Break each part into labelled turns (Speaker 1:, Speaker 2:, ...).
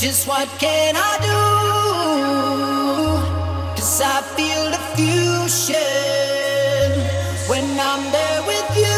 Speaker 1: Just what can I do? Cause I feel the fusion when I'm there with you.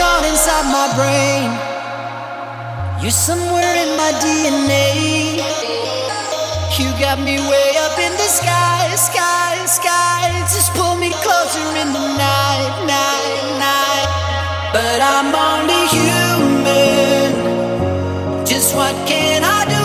Speaker 1: on inside my brain. You're somewhere in my DNA. You got me way up in the sky, sky, sky. Just pull me closer in the night, night, night. But I'm only human. Just what can I do?